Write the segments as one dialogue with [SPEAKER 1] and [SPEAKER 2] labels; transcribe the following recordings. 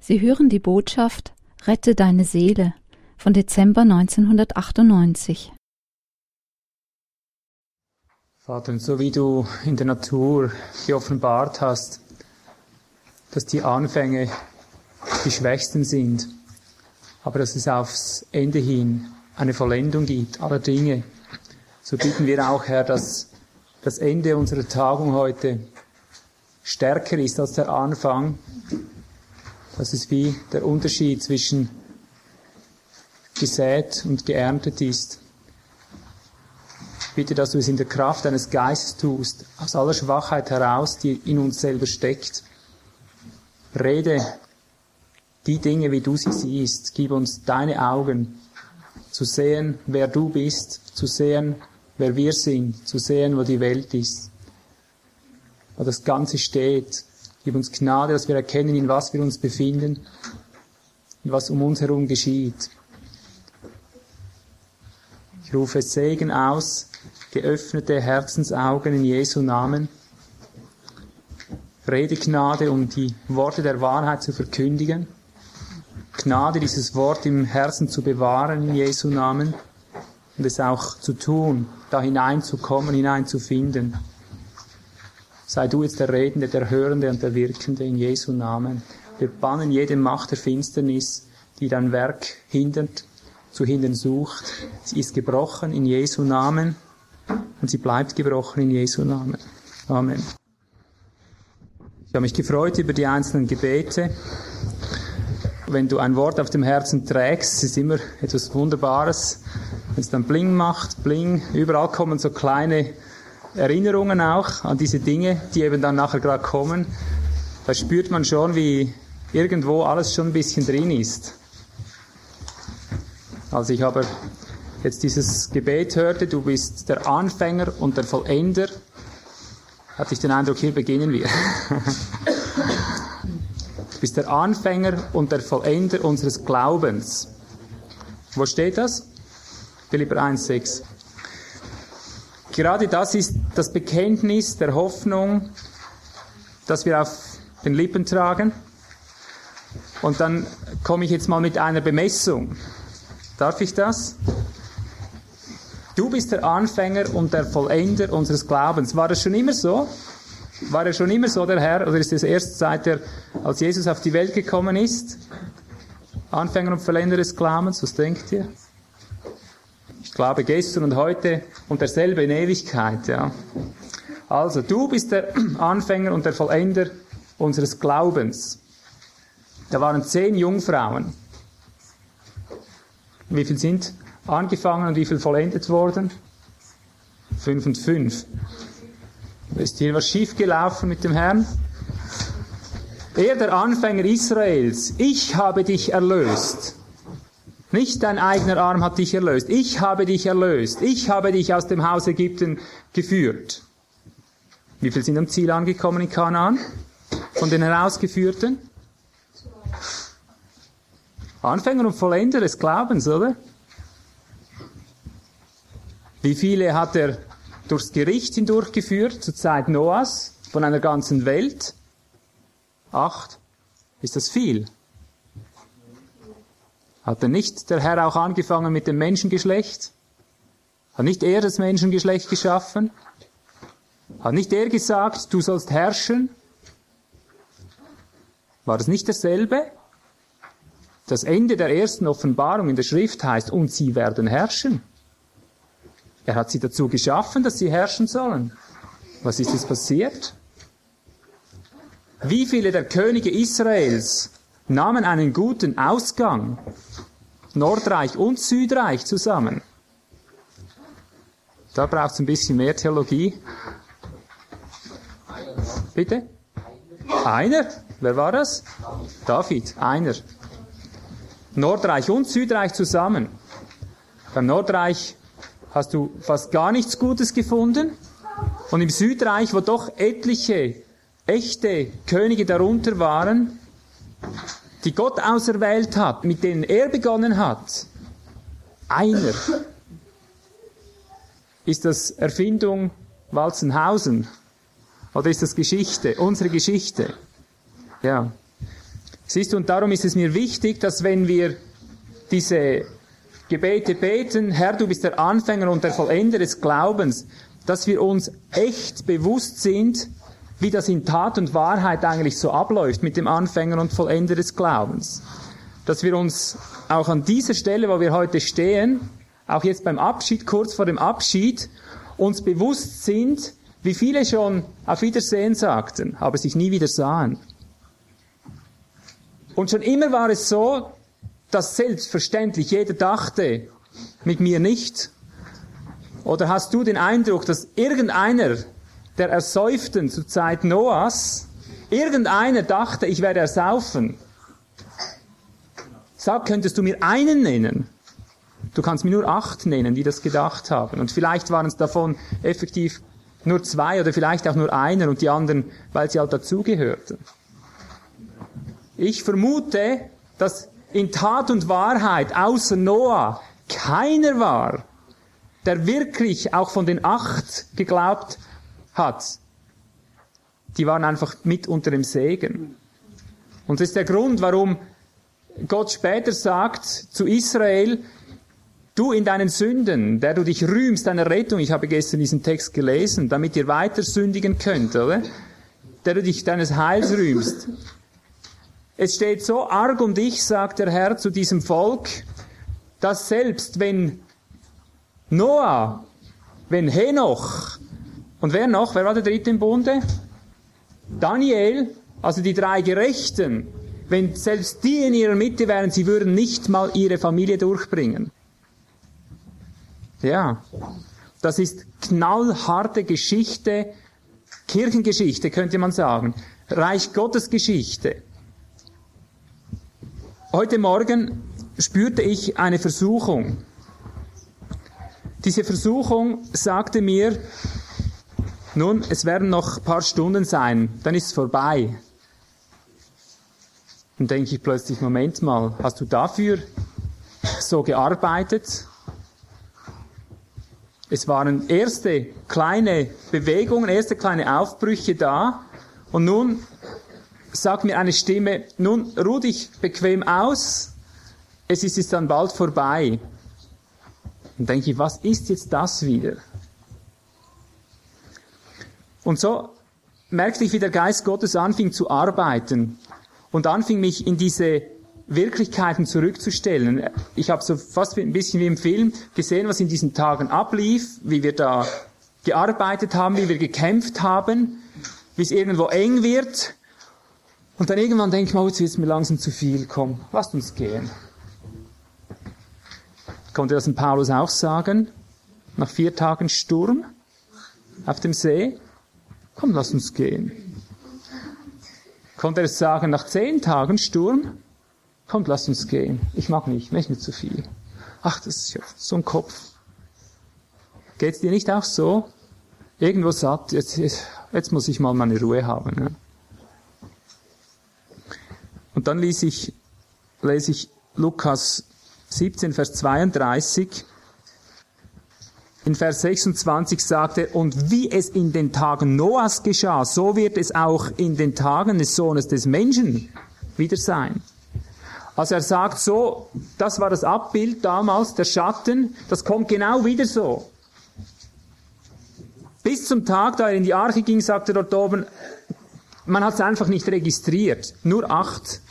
[SPEAKER 1] Sie hören die Botschaft Rette deine Seele von Dezember 1998.
[SPEAKER 2] Vater, so wie du in der Natur geoffenbart hast, dass die Anfänge die schwächsten sind, aber dass es aufs Ende hin eine Vollendung gibt aller Dinge, so bitten wir auch, Herr, dass das Ende unserer Tagung heute stärker ist als der Anfang das ist wie der Unterschied zwischen gesät und geerntet ist. bitte, dass du es in der Kraft deines Geistes tust, aus aller Schwachheit heraus, die in uns selber steckt. Rede die Dinge, wie du sie siehst. Gib uns deine Augen, zu sehen, wer du bist, zu sehen, wer wir sind, zu sehen, wo die Welt ist, wo das Ganze steht, Gib uns Gnade, dass wir erkennen, in was wir uns befinden, in was um uns herum geschieht. Ich rufe Segen aus, geöffnete Herzensaugen in Jesu Namen. Redegnade, um die Worte der Wahrheit zu verkündigen. Gnade, dieses Wort im Herzen zu bewahren in Jesu Namen und es auch zu tun, da hineinzukommen, hineinzufinden. Sei du jetzt der Redende, der Hörende und der Wirkende in Jesu Namen. Wir bannen jede Macht der Finsternis, die dein Werk hindert, zu hindern sucht. Sie ist gebrochen in Jesu Namen und sie bleibt gebrochen in Jesu Namen. Amen. Ich habe mich gefreut über die einzelnen Gebete. Wenn du ein Wort auf dem Herzen trägst, ist immer etwas Wunderbares. Wenn es dann Bling macht, Bling, überall kommen so kleine Erinnerungen auch an diese Dinge, die eben dann nachher gerade kommen. Da spürt man schon, wie irgendwo alles schon ein bisschen drin ist. Als ich aber jetzt dieses Gebet hörte, du bist der Anfänger und der Vollender, hatte ich den Eindruck, hier beginnen wir. du bist der Anfänger und der Vollender unseres Glaubens. Wo steht das? Philipper 1,6. Gerade das ist das Bekenntnis der Hoffnung, das wir auf den Lippen tragen. Und dann komme ich jetzt mal mit einer Bemessung. Darf ich das? Du bist der Anfänger und der Vollender unseres Glaubens. War das schon immer so? War er schon immer so, der Herr? Oder ist es erst seit er, als Jesus auf die Welt gekommen ist? Anfänger und Vollender des Glaubens? Was denkt ihr? Glaube gestern und heute und derselbe in Ewigkeit, ja. Also, du bist der Anfänger und der Vollender unseres Glaubens. Da waren zehn Jungfrauen. Wie viel sind angefangen und wie viel vollendet worden? Fünf und fünf. Ist hier was schiefgelaufen mit dem Herrn? Er, der Anfänger Israels, ich habe dich erlöst. Nicht dein eigener Arm hat dich erlöst. Ich habe dich erlöst. Ich habe dich aus dem Haus Ägypten geführt. Wie viele sind am Ziel angekommen in Kanaan? Von den Herausgeführten? Anfänger und Vollender des Glaubens, oder? Wie viele hat er durchs Gericht hindurchgeführt zur Zeit Noahs von einer ganzen Welt? Acht. Ist das viel? Hat denn nicht der Herr auch angefangen mit dem Menschengeschlecht? Hat nicht er das Menschengeschlecht geschaffen? Hat nicht er gesagt, du sollst herrschen? War das nicht dasselbe? Das Ende der ersten Offenbarung in der Schrift heißt, und sie werden herrschen. Er hat sie dazu geschaffen, dass sie herrschen sollen. Was ist jetzt passiert? Wie viele der Könige Israels nahmen einen guten Ausgang, Nordreich und Südreich zusammen. Da braucht es ein bisschen mehr Theologie. Bitte? Einer? Wer war das? David, einer. Nordreich und Südreich zusammen. Beim Nordreich hast du fast gar nichts Gutes gefunden. Und im Südreich, wo doch etliche echte Könige darunter waren, die Gott auserwählt hat, mit denen er begonnen hat, einer, ist das Erfindung Walzenhausen? Oder ist das Geschichte, unsere Geschichte? Ja. Siehst du, und darum ist es mir wichtig, dass wenn wir diese Gebete beten, Herr, du bist der Anfänger und der Vollender des Glaubens, dass wir uns echt bewusst sind, wie das in Tat und Wahrheit eigentlich so abläuft mit dem Anfänger und Vollender des Glaubens. Dass wir uns auch an dieser Stelle, wo wir heute stehen, auch jetzt beim Abschied, kurz vor dem Abschied, uns bewusst sind, wie viele schon auf Wiedersehen sagten, aber sich nie wieder sahen. Und schon immer war es so, dass selbstverständlich jeder dachte, mit mir nicht. Oder hast du den Eindruck, dass irgendeiner der Ersäuften zur Zeit Noahs, irgendeiner dachte, ich werde ersaufen? Sag, könntest du mir einen nennen? Du kannst mir nur acht nennen, die das gedacht haben. Und vielleicht waren es davon effektiv nur zwei oder vielleicht auch nur einer und die anderen, weil sie halt dazugehörten. Ich vermute, dass in Tat und Wahrheit außer Noah keiner war, der wirklich auch von den acht geglaubt hat. Die waren einfach mit unter dem Segen. Und das ist der Grund, warum Gott später sagt zu Israel, du in deinen Sünden, der du dich rühmst deiner Rettung, ich habe gestern diesen Text gelesen, damit ihr weiter sündigen könnt, oder? Der du dich deines Heils rühmst. Es steht so arg um dich, sagt der Herr zu diesem Volk, dass selbst wenn Noah, wenn Henoch und wer noch, wer war der dritte im Bunde? Daniel, also die drei Gerechten, wenn selbst die in ihrer Mitte wären, sie würden nicht mal ihre Familie durchbringen. Ja, das ist knallharte Geschichte, Kirchengeschichte könnte man sagen, Reich Gottes Geschichte. Heute Morgen spürte ich eine Versuchung. Diese Versuchung sagte mir, nun, es werden noch ein paar Stunden sein, dann ist es vorbei. Dann denke ich plötzlich, Moment mal, hast du dafür so gearbeitet? Es waren erste kleine Bewegungen, erste kleine Aufbrüche da und nun sagt mir eine Stimme, nun ruh dich bequem aus, es ist jetzt dann bald vorbei. Und denke ich, was ist jetzt das wieder? Und so merkte ich, wie der Geist Gottes anfing zu arbeiten und anfing mich in diese Wirklichkeiten zurückzustellen. Ich habe so fast ein bisschen wie im Film gesehen, was in diesen Tagen ablief, wie wir da gearbeitet haben, wie wir gekämpft haben, wie es irgendwo eng wird und dann irgendwann denke ich mal, jetzt wird es mir langsam zu viel, komm, lasst uns gehen. Konnte das in Paulus auch sagen? Nach vier Tagen Sturm auf dem See? Komm, lasst uns gehen. Konnte er sagen nach zehn Tagen Sturm? Kommt, lasst uns gehen. Ich mag nicht, ist mir zu viel. Ach, das ist ja so ein Kopf. Geht's dir nicht auch so? Irgendwo satt, jetzt, jetzt, jetzt muss ich mal meine Ruhe haben. Ne? Und dann lese ich, lese ich Lukas 17, Vers 32. In Vers 26 sagt er, und wie es in den Tagen Noahs geschah, so wird es auch in den Tagen des Sohnes des Menschen wieder sein. Also er sagt so, das war das Abbild damals, der Schatten, das kommt genau wieder so. Bis zum Tag, da er in die Arche ging, sagte er dort oben, man hat es einfach nicht registriert. Nur acht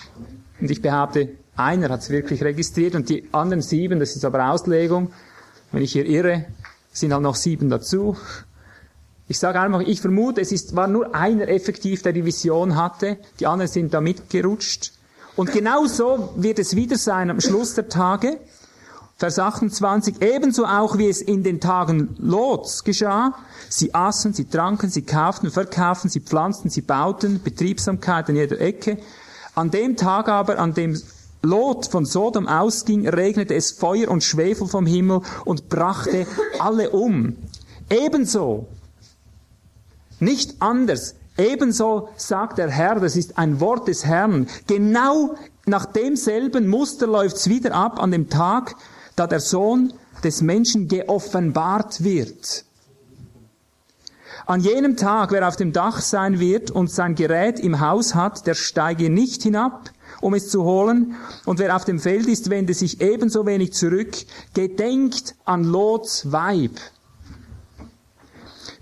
[SPEAKER 2] und ich behaupte, einer hat es wirklich registriert und die anderen sieben, das ist aber Auslegung, wenn ich hier irre, sind halt noch sieben dazu. Ich sage einfach, ich vermute, es ist, war nur einer effektiv, der die Vision hatte, die anderen sind da mitgerutscht. Und genau so wird es wieder sein am Schluss der Tage. Vers 28, ebenso auch wie es in den Tagen Lots geschah. Sie aßen, sie tranken, sie kauften, verkauften, sie pflanzten, sie bauten, Betriebsamkeit an jeder Ecke. An dem Tag aber, an dem Lot von Sodom ausging, regnete es Feuer und Schwefel vom Himmel und brachte alle um. Ebenso, nicht anders, ebenso sagt der Herr, das ist ein Wort des Herrn, genau nach demselben Muster läuft's wieder ab an dem Tag, da der Sohn des Menschen geoffenbart wird. An jenem Tag, wer auf dem Dach sein wird und sein Gerät im Haus hat, der steige nicht hinab um es zu holen. Und wer auf dem Feld ist, wende sich ebenso wenig zurück. Gedenkt an Lots Weib.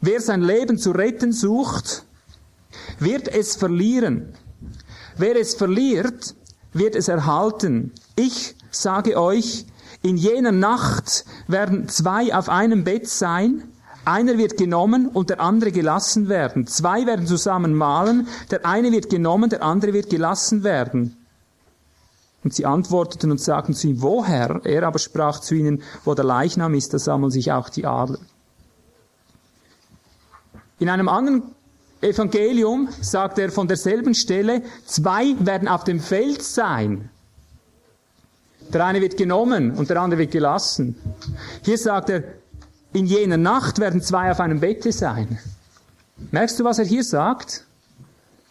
[SPEAKER 2] Wer sein Leben zu retten sucht, wird es verlieren. Wer es verliert, wird es erhalten. Ich sage euch, in jener Nacht werden zwei auf einem Bett sein, einer wird genommen und der andere gelassen werden. Zwei werden zusammen malen, der eine wird genommen, der andere wird gelassen werden. Und sie antworteten und sagten zu ihm, woher? Er aber sprach zu ihnen, wo der Leichnam ist, da sammeln sich auch die Adler. In einem anderen Evangelium sagt er von derselben Stelle, zwei werden auf dem Feld sein. Der eine wird genommen und der andere wird gelassen. Hier sagt er, in jener Nacht werden zwei auf einem Bette sein. Merkst du, was er hier sagt?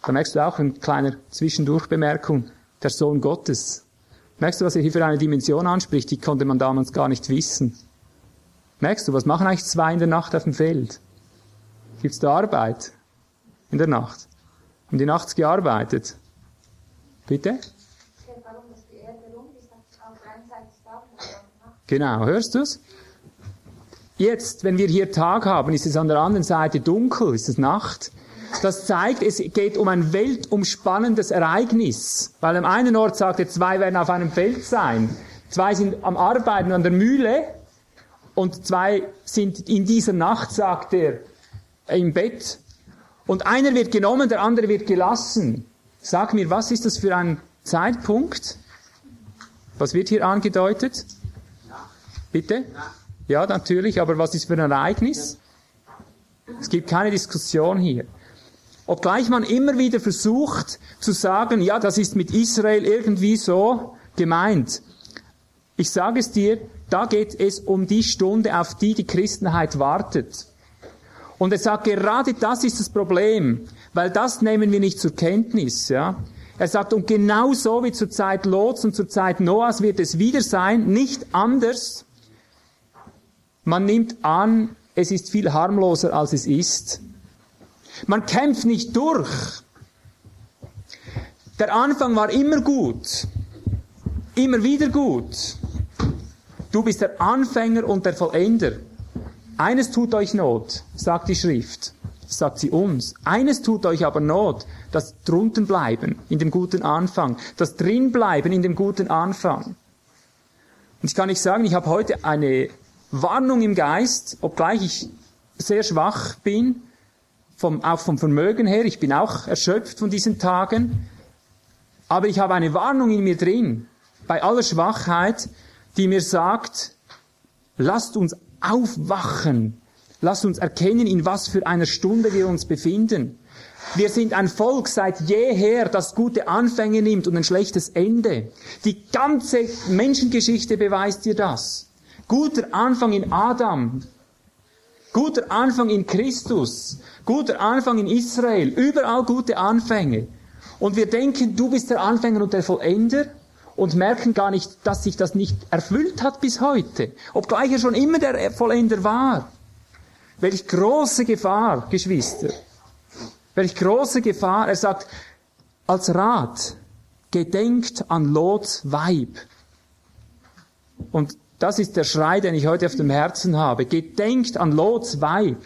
[SPEAKER 2] Da merkst du auch eine kleine Zwischendurchbemerkung. Der Sohn Gottes. Merkst du, was er hier für eine Dimension anspricht? Die konnte man damals gar nicht wissen. Merkst du, was machen eigentlich zwei in der Nacht auf dem Feld? Gibt's da Arbeit? In der Nacht? Haben die nachts gearbeitet? Bitte? Genau, hörst du's? Jetzt, wenn wir hier Tag haben, ist es an der anderen Seite dunkel, ist es Nacht. Das zeigt, es geht um ein weltumspannendes Ereignis. Weil am einen Ort sagt er, zwei werden auf einem Feld sein. Zwei sind am Arbeiten an der Mühle. Und zwei sind in dieser Nacht, sagt er, im Bett. Und einer wird genommen, der andere wird gelassen. Sag mir, was ist das für ein Zeitpunkt? Was wird hier angedeutet? Bitte? Ja, natürlich, aber was ist für ein Ereignis? Es gibt keine Diskussion hier. Obgleich man immer wieder versucht zu sagen, ja, das ist mit Israel irgendwie so gemeint. Ich sage es dir, da geht es um die Stunde, auf die die Christenheit wartet. Und er sagt, gerade das ist das Problem, weil das nehmen wir nicht zur Kenntnis, ja. Er sagt, und genau so wie zur Zeit Lots und zur Zeit Noahs wird es wieder sein, nicht anders. Man nimmt an, es ist viel harmloser, als es ist. Man kämpft nicht durch. Der Anfang war immer gut. Immer wieder gut. Du bist der Anfänger und der Vollender. Eines tut euch Not, sagt die Schrift. sagt sie uns. Eines tut euch aber Not, das drunten bleiben in dem guten Anfang, das drin bleiben in dem guten Anfang. Und ich kann nicht sagen, ich habe heute eine Warnung im Geist, obgleich ich sehr schwach bin, vom, auch vom Vermögen her, ich bin auch erschöpft von diesen Tagen, aber ich habe eine Warnung in mir drin, bei aller Schwachheit, die mir sagt, lasst uns aufwachen, lasst uns erkennen, in was für einer Stunde wir uns befinden. Wir sind ein Volk seit jeher, das gute Anfänge nimmt und ein schlechtes Ende. Die ganze Menschengeschichte beweist dir das. Guter Anfang in Adam. Guter Anfang in Christus. Guter Anfang in Israel. Überall gute Anfänge. Und wir denken, du bist der Anfänger und der Vollender und merken gar nicht, dass sich das nicht erfüllt hat bis heute. Obgleich er schon immer der Vollender war. Welch große Gefahr, Geschwister. Welch große Gefahr. Er sagt, als Rat, gedenkt an Lots Weib. Und das ist der Schrei, den ich heute auf dem Herzen habe. Gedenkt an Lots Weib.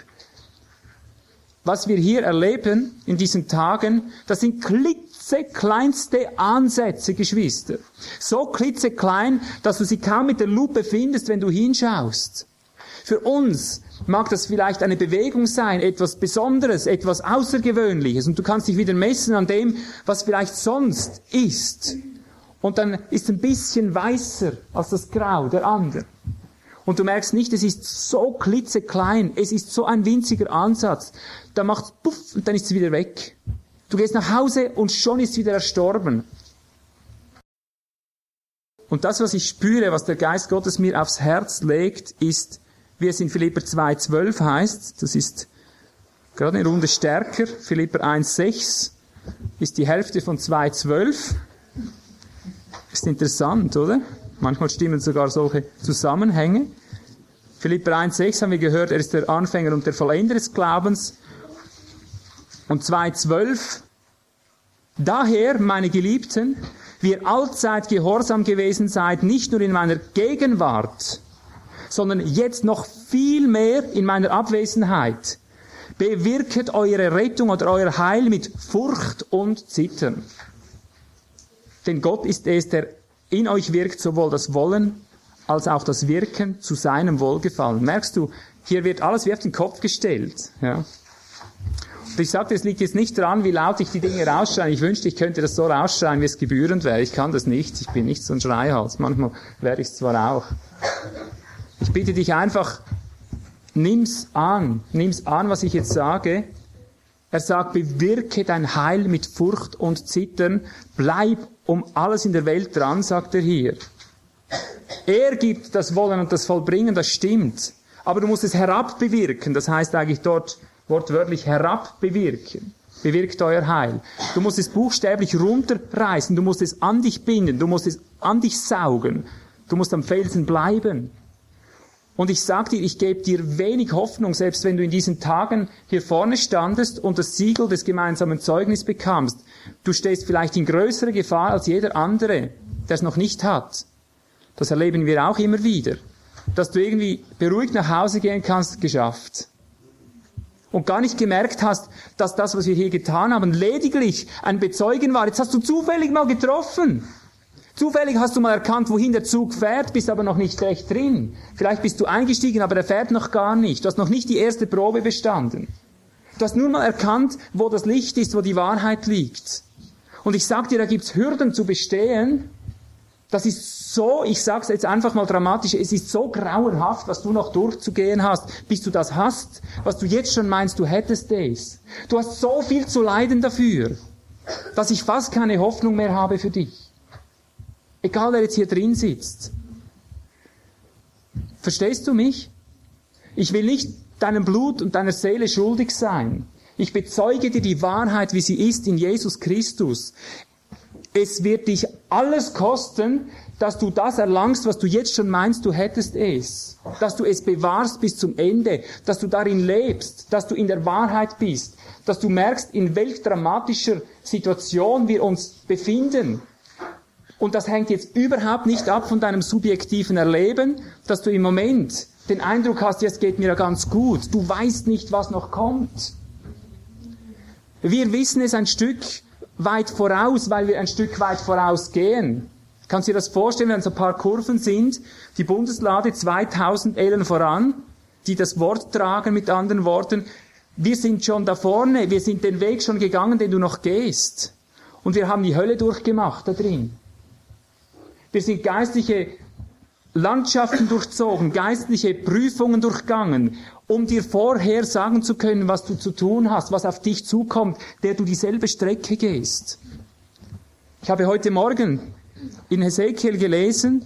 [SPEAKER 2] Was wir hier erleben in diesen Tagen, das sind klitzekleinste Ansätze, Geschwister. So klitzeklein, dass du sie kaum mit der Lupe findest, wenn du hinschaust. Für uns mag das vielleicht eine Bewegung sein, etwas Besonderes, etwas Außergewöhnliches, und du kannst dich wieder messen an dem, was vielleicht sonst ist und dann ist ein bisschen weißer als das Grau der andere. Und du merkst nicht, es ist so klitzeklein, es ist so ein winziger Ansatz. Da macht's puff und dann ist es wieder weg. Du gehst nach Hause und schon ist es wieder erstorben. Und das, was ich spüre, was der Geist Gottes mir aufs Herz legt, ist, wie es in Philipper 2,12 heißt, das ist gerade eine Runde stärker, Philipper 1,6 ist die Hälfte von 2,12. Ist interessant, oder? Manchmal stimmen sogar solche Zusammenhänge. Philipper 1,6 haben wir gehört, er ist der Anfänger und der Vollender des Glaubens. Und 2,12. Daher, meine Geliebten, wie ihr allzeit gehorsam gewesen seid, nicht nur in meiner Gegenwart, sondern jetzt noch viel mehr in meiner Abwesenheit. Bewirket eure Rettung oder euer Heil mit Furcht und Zittern. Denn Gott ist es, der in euch wirkt sowohl das Wollen als auch das Wirken zu seinem Wohlgefallen. Merkst du, hier wird alles wie auf den Kopf gestellt. Ja. Und ich sagte, es liegt jetzt nicht daran, wie laut ich die Dinge rausschreie. Ich wünschte, ich könnte das so rausschreien, wie es gebührend wäre. Ich kann das nicht. Ich bin nicht so ein Schreihals. Manchmal wäre ich es zwar auch. Ich bitte dich einfach, nimm's an. Nimm's an, was ich jetzt sage. Er sagt, bewirke dein Heil mit Furcht und Zittern. Bleib um alles in der Welt dran, sagt er hier. Er gibt das Wollen und das Vollbringen, das stimmt. Aber du musst es herabbewirken. Das heißt eigentlich dort wortwörtlich herabbewirken. Bewirkt euer Heil. Du musst es buchstäblich runterreißen. Du musst es an dich binden. Du musst es an dich saugen. Du musst am Felsen bleiben. Und ich sag dir, ich gebe dir wenig Hoffnung, selbst wenn du in diesen Tagen hier vorne standest und das Siegel des gemeinsamen Zeugnisses bekamst. Du stehst vielleicht in größerer Gefahr als jeder andere, der es noch nicht hat. Das erleben wir auch immer wieder. Dass du irgendwie beruhigt nach Hause gehen kannst, geschafft. Und gar nicht gemerkt hast, dass das, was wir hier getan haben, lediglich ein Bezeugen war. Jetzt hast du zufällig mal getroffen. Zufällig hast du mal erkannt, wohin der Zug fährt, bist aber noch nicht recht drin. Vielleicht bist du eingestiegen, aber er fährt noch gar nicht. Du hast noch nicht die erste Probe bestanden. Du hast nur mal erkannt, wo das Licht ist, wo die Wahrheit liegt. Und ich sag dir, da gibt's Hürden zu bestehen. Das ist so, ich sag's jetzt einfach mal dramatisch, es ist so grauenhaft, was du noch durchzugehen hast, bis du das hast, was du jetzt schon meinst, du hättest es. Du hast so viel zu leiden dafür, dass ich fast keine Hoffnung mehr habe für dich. Egal, wer jetzt hier drin sitzt. Verstehst du mich? Ich will nicht deinem Blut und deiner Seele schuldig sein. Ich bezeuge dir die Wahrheit, wie sie ist in Jesus Christus. Es wird dich alles kosten, dass du das erlangst, was du jetzt schon meinst, du hättest es. Dass du es bewahrst bis zum Ende. Dass du darin lebst. Dass du in der Wahrheit bist. Dass du merkst, in welch dramatischer Situation wir uns befinden. Und das hängt jetzt überhaupt nicht ab von deinem subjektiven Erleben, dass du im Moment den Eindruck hast, jetzt geht mir ja ganz gut. Du weißt nicht, was noch kommt. Wir wissen es ein Stück weit voraus, weil wir ein Stück weit vorausgehen. Kannst du dir das vorstellen, wenn so ein paar Kurven sind, die Bundeslade 2000 Ellen voran, die das Wort tragen mit anderen Worten. Wir sind schon da vorne, wir sind den Weg schon gegangen, den du noch gehst. Und wir haben die Hölle durchgemacht da drin. Wir sind geistliche Landschaften durchzogen, geistliche Prüfungen durchgangen, um dir vorher sagen zu können, was du zu tun hast, was auf dich zukommt, der du dieselbe Strecke gehst. Ich habe heute Morgen in Hesekiel gelesen,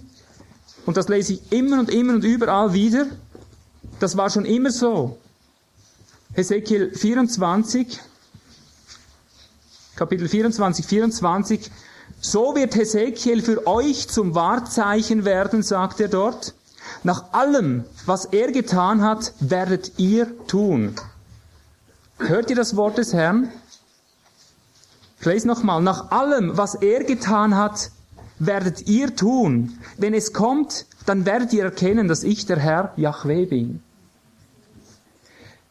[SPEAKER 2] und das lese ich immer und immer und überall wieder, das war schon immer so. Hesekiel 24, Kapitel 24, 24, so wird Hesekiel für euch zum Wahrzeichen werden, sagt er dort. Nach allem, was er getan hat, werdet ihr tun. Hört ihr das Wort des Herrn? Ich lese nochmal. Nach allem, was er getan hat, werdet ihr tun. Wenn es kommt, dann werdet ihr erkennen, dass ich der Herr Yahweh bin.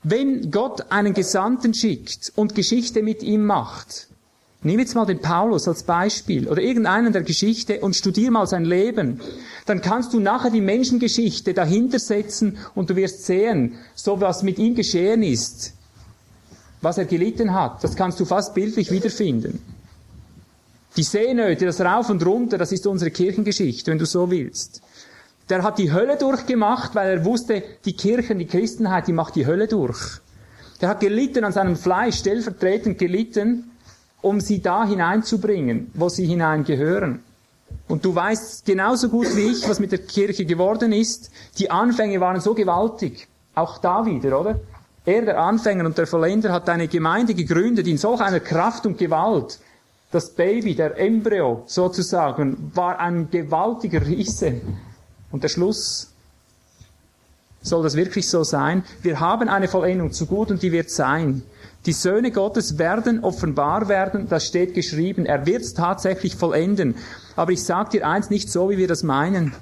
[SPEAKER 2] Wenn Gott einen Gesandten schickt und Geschichte mit ihm macht, Nimm jetzt mal den Paulus als Beispiel oder irgendeinen der Geschichte und studier mal sein Leben. Dann kannst du nachher die Menschengeschichte dahinter setzen und du wirst sehen, so was mit ihm geschehen ist, was er gelitten hat, das kannst du fast bildlich wiederfinden. Die Seenöte, das Rauf und Runter, das ist unsere Kirchengeschichte, wenn du so willst. Der hat die Hölle durchgemacht, weil er wusste, die Kirchen, die Christenheit, die macht die Hölle durch. Der hat gelitten an seinem Fleisch, stellvertretend gelitten, um sie da hineinzubringen, wo sie hineingehören. Und du weißt genauso gut wie ich, was mit der Kirche geworden ist. Die Anfänge waren so gewaltig. Auch da wieder, oder? Er, der Anfänger und der Vollender, hat eine Gemeinde gegründet in solch einer Kraft und Gewalt. Das Baby, der Embryo sozusagen, war ein gewaltiger Riese. Und der Schluss, soll das wirklich so sein. Wir haben eine Vollendung zu gut und die wird sein. Die Söhne Gottes werden offenbar werden, das steht geschrieben. Er wird es tatsächlich vollenden. Aber ich sage dir eins, nicht so, wie wir das meinen.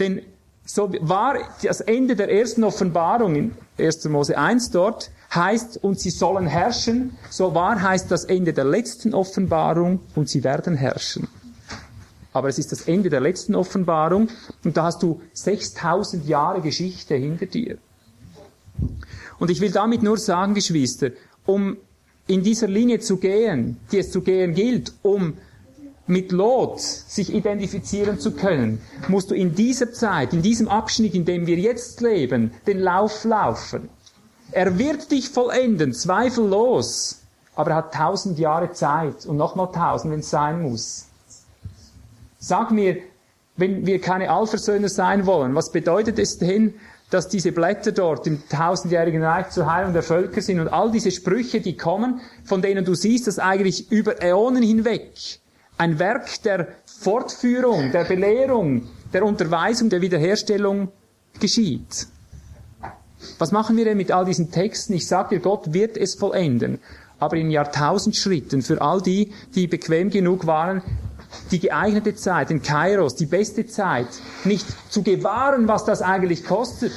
[SPEAKER 2] Denn so war das Ende der ersten Offenbarung in 1. Mose 1 dort, heißt, und sie sollen herrschen. So war heißt das Ende der letzten Offenbarung, und sie werden herrschen. Aber es ist das Ende der letzten Offenbarung, und da hast du 6000 Jahre Geschichte hinter dir. Und ich will damit nur sagen, Geschwister, um in dieser Linie zu gehen, die es zu gehen gilt, um mit Lot sich identifizieren zu können, musst du in dieser Zeit, in diesem Abschnitt, in dem wir jetzt leben, den Lauf laufen. Er wird dich vollenden, zweifellos, aber er hat tausend Jahre Zeit und nochmal tausend, wenn es sein muss. Sag mir, wenn wir keine Allversöhner sein wollen, was bedeutet es denn, dass diese Blätter dort im tausendjährigen Reich zur Heilung der Völker sind und all diese Sprüche, die kommen, von denen du siehst, dass eigentlich über Äonen hinweg ein Werk der Fortführung, der Belehrung, der Unterweisung, der Wiederherstellung geschieht. Was machen wir denn mit all diesen Texten? Ich sage dir, Gott wird es vollenden, aber in Jahrtausendschritten für all die, die bequem genug waren, die geeignete Zeit, den Kairos, die beste Zeit, nicht zu gewahren, was das eigentlich kostet.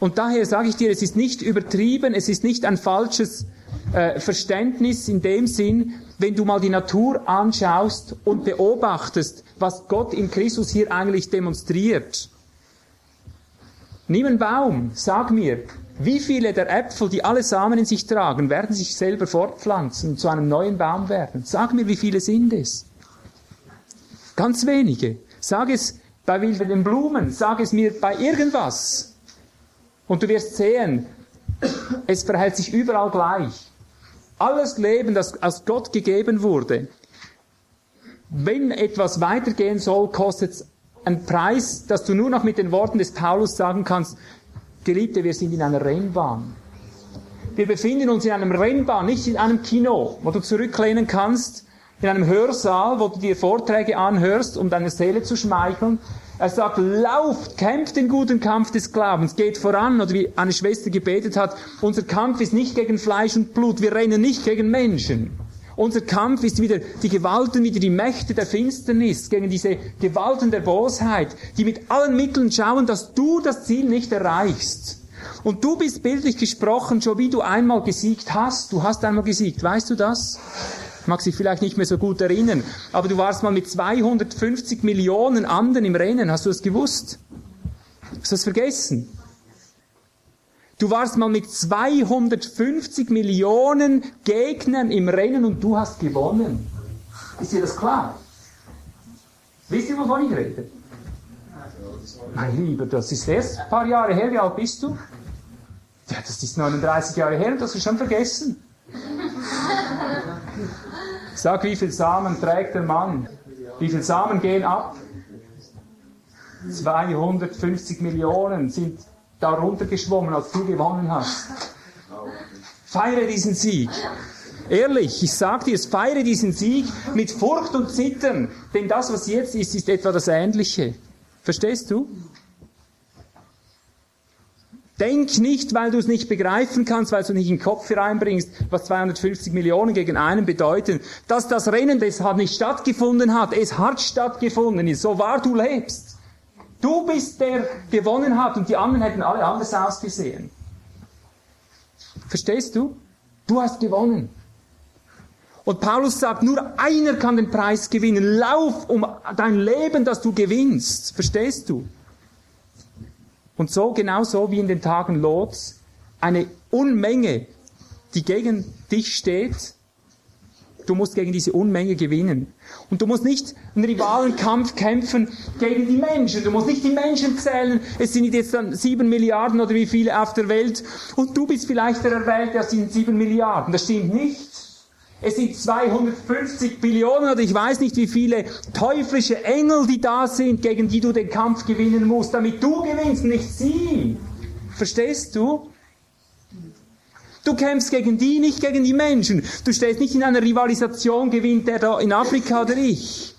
[SPEAKER 2] Und daher sage ich dir, es ist nicht übertrieben, es ist nicht ein falsches äh, Verständnis in dem Sinn, wenn du mal die Natur anschaust und beobachtest, was Gott in Christus hier eigentlich demonstriert. Nimm einen Baum, sag mir, wie viele der Äpfel, die alle Samen in sich tragen, werden sich selber fortpflanzen und zu einem neuen Baum werden? Sag mir, wie viele sind es? Ganz wenige. Sag es bei wilden Blumen, sag es mir bei irgendwas. Und du wirst sehen, es verhält sich überall gleich. Alles Leben, das aus Gott gegeben wurde, wenn etwas weitergehen soll, kostet es einen Preis, dass du nur noch mit den Worten des Paulus sagen kannst, Geliebte, wir sind in einer Rennbahn. Wir befinden uns in einem Rennbahn, nicht in einem Kino, wo du zurücklehnen kannst, in einem Hörsaal, wo du dir Vorträge anhörst, um deine Seele zu schmeicheln. Er sagt, lauft, kämpft den guten Kampf des Glaubens, geht voran, oder wie eine Schwester gebetet hat, unser Kampf ist nicht gegen Fleisch und Blut, wir rennen nicht gegen Menschen. Unser Kampf ist wieder die Gewalten, wieder die Mächte der Finsternis, gegen diese Gewalten der Bosheit, die mit allen Mitteln schauen, dass du das Ziel nicht erreichst. Und du bist bildlich gesprochen, schon wie du einmal gesiegt hast. Du hast einmal gesiegt, weißt du das? Mag sich vielleicht nicht mehr so gut erinnern, aber du warst mal mit 250 Millionen anderen im Rennen. Hast du das gewusst? Hast du das vergessen? Du warst mal mit 250 Millionen Gegnern im Rennen und du hast gewonnen. Ist dir das klar? Wisst ihr, wovon ich rede? Mein Lieber, das ist erst ein paar Jahre her. Wie alt bist du? Ja, das ist 39 Jahre her und das du schon vergessen. Sag, wie viel Samen trägt der Mann? Wie viel Samen gehen ab? 250 Millionen sind darunter geschwommen, als du gewonnen hast. Feiere diesen Sieg. Ehrlich, ich sag dir, feiere diesen Sieg mit Furcht und Zittern, denn das, was jetzt ist, ist etwa das Ähnliche. Verstehst du? Denk nicht, weil du es nicht begreifen kannst, weil du nicht in den Kopf hereinbringst, was 250 Millionen gegen einen bedeuten, dass das Rennen deshalb nicht stattgefunden hat. Es hat stattgefunden, so wahr du lebst. Du bist der gewonnen hat und die anderen hätten alle anders ausgesehen. Verstehst du? Du hast gewonnen. Und Paulus sagt, nur einer kann den Preis gewinnen. Lauf um dein Leben, dass du gewinnst. Verstehst du? Und so, genauso wie in den Tagen Lots, eine Unmenge, die gegen dich steht, Du musst gegen diese Unmenge gewinnen. Und du musst nicht einen Rivalenkampf kämpfen gegen die Menschen. Du musst nicht die Menschen zählen. Es sind jetzt dann sieben Milliarden oder wie viele auf der Welt. Und du bist vielleicht der Erwählte, das sind sieben Milliarden. Das stimmt nicht. Es sind 250 Billionen oder ich weiß nicht wie viele teuflische Engel, die da sind, gegen die du den Kampf gewinnen musst, damit du gewinnst, nicht sie. Verstehst du? Du kämpfst gegen die, nicht gegen die Menschen. Du stehst nicht in einer Rivalisation, gewinnt der da in Afrika oder ich.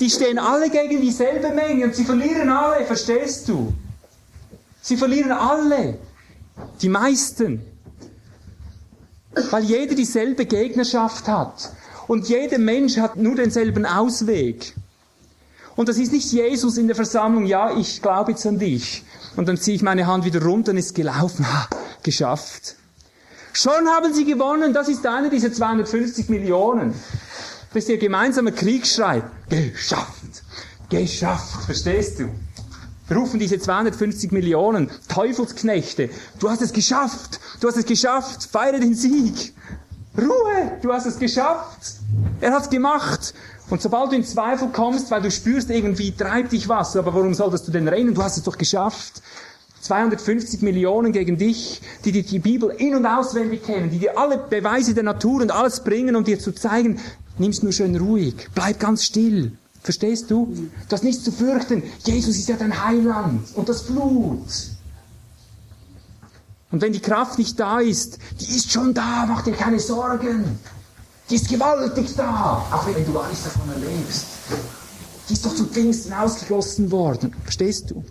[SPEAKER 2] Die stehen alle gegen dieselbe Menge und sie verlieren alle, verstehst du? Sie verlieren alle. Die meisten. Weil jeder dieselbe Gegnerschaft hat. Und jeder Mensch hat nur denselben Ausweg. Und das ist nicht Jesus in der Versammlung, ja, ich glaube jetzt an dich. Und dann ziehe ich meine Hand wieder runter und ist gelaufen. Ha, geschafft. Schon haben sie gewonnen, das ist einer dieser 250 Millionen. Das ist ihr gemeinsamer Kriegsschrei. Geschafft. Geschafft. Verstehst du? rufen diese 250 Millionen Teufelsknechte. Du hast es geschafft. Du hast es geschafft. Feiere den Sieg. Ruhe. Du hast es geschafft. Er hat's gemacht. Und sobald du in Zweifel kommst, weil du spürst, irgendwie treibt dich was, aber warum solltest du denn rennen? Du hast es doch geschafft. 250 Millionen gegen dich, die dir die Bibel in- und auswendig kennen, die dir alle Beweise der Natur und alles bringen, um dir zu zeigen, nimm's nur schön ruhig, bleib ganz still. Verstehst du? Du hast nichts zu fürchten. Jesus ist ja dein Heiland und das Blut. Und wenn die Kraft nicht da ist, die ist schon da, mach dir keine Sorgen. Die ist gewaltig da, auch wenn du nichts davon erlebst. Die ist doch zu Pfingsten ausgegossen worden. Verstehst du?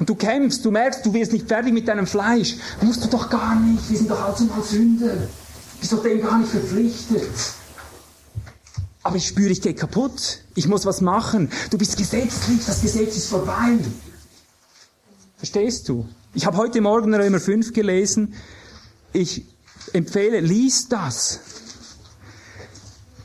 [SPEAKER 2] Und du kämpfst, du merkst, du wirst nicht fertig mit deinem Fleisch. Musst du doch gar nicht, wir sind doch allzumal Sünder. Bist doch dem gar nicht verpflichtet. Aber ich spüre, ich gehe kaputt. Ich muss was machen. Du bist gesetzlich, das Gesetz ist vorbei. Verstehst du? Ich habe heute Morgen Römer 5 gelesen. Ich empfehle, lies das.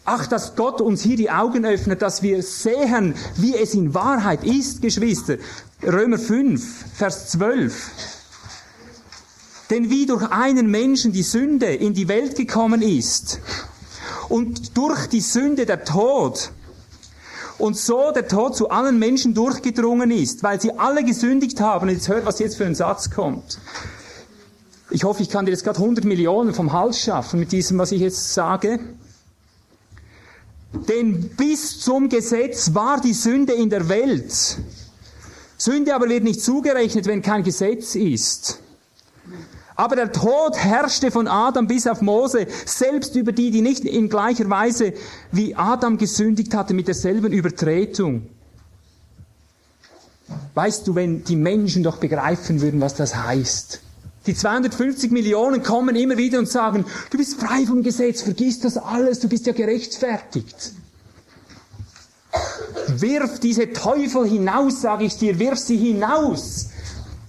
[SPEAKER 2] Ach, dass Gott uns hier die Augen öffnet, dass wir sehen, wie es in Wahrheit ist, Geschwister. Römer 5, Vers 12. Denn wie durch einen Menschen die Sünde in die Welt gekommen ist und durch die Sünde der Tod und so der Tod zu allen Menschen durchgedrungen ist, weil sie alle gesündigt haben. Jetzt hört, was jetzt für ein Satz kommt. Ich hoffe, ich kann dir jetzt gerade 100 Millionen vom Hals schaffen mit diesem, was ich jetzt sage. Denn bis zum Gesetz war die Sünde in der Welt. Sünde aber wird nicht zugerechnet, wenn kein Gesetz ist. Aber der Tod herrschte von Adam bis auf Mose, selbst über die, die nicht in gleicher Weise wie Adam gesündigt hatte mit derselben Übertretung. Weißt du, wenn die Menschen doch begreifen würden, was das heißt. Die 250 Millionen kommen immer wieder und sagen, du bist frei vom Gesetz, vergiss das alles, du bist ja gerechtfertigt. Wirf diese Teufel hinaus, sage ich dir, wirf sie hinaus.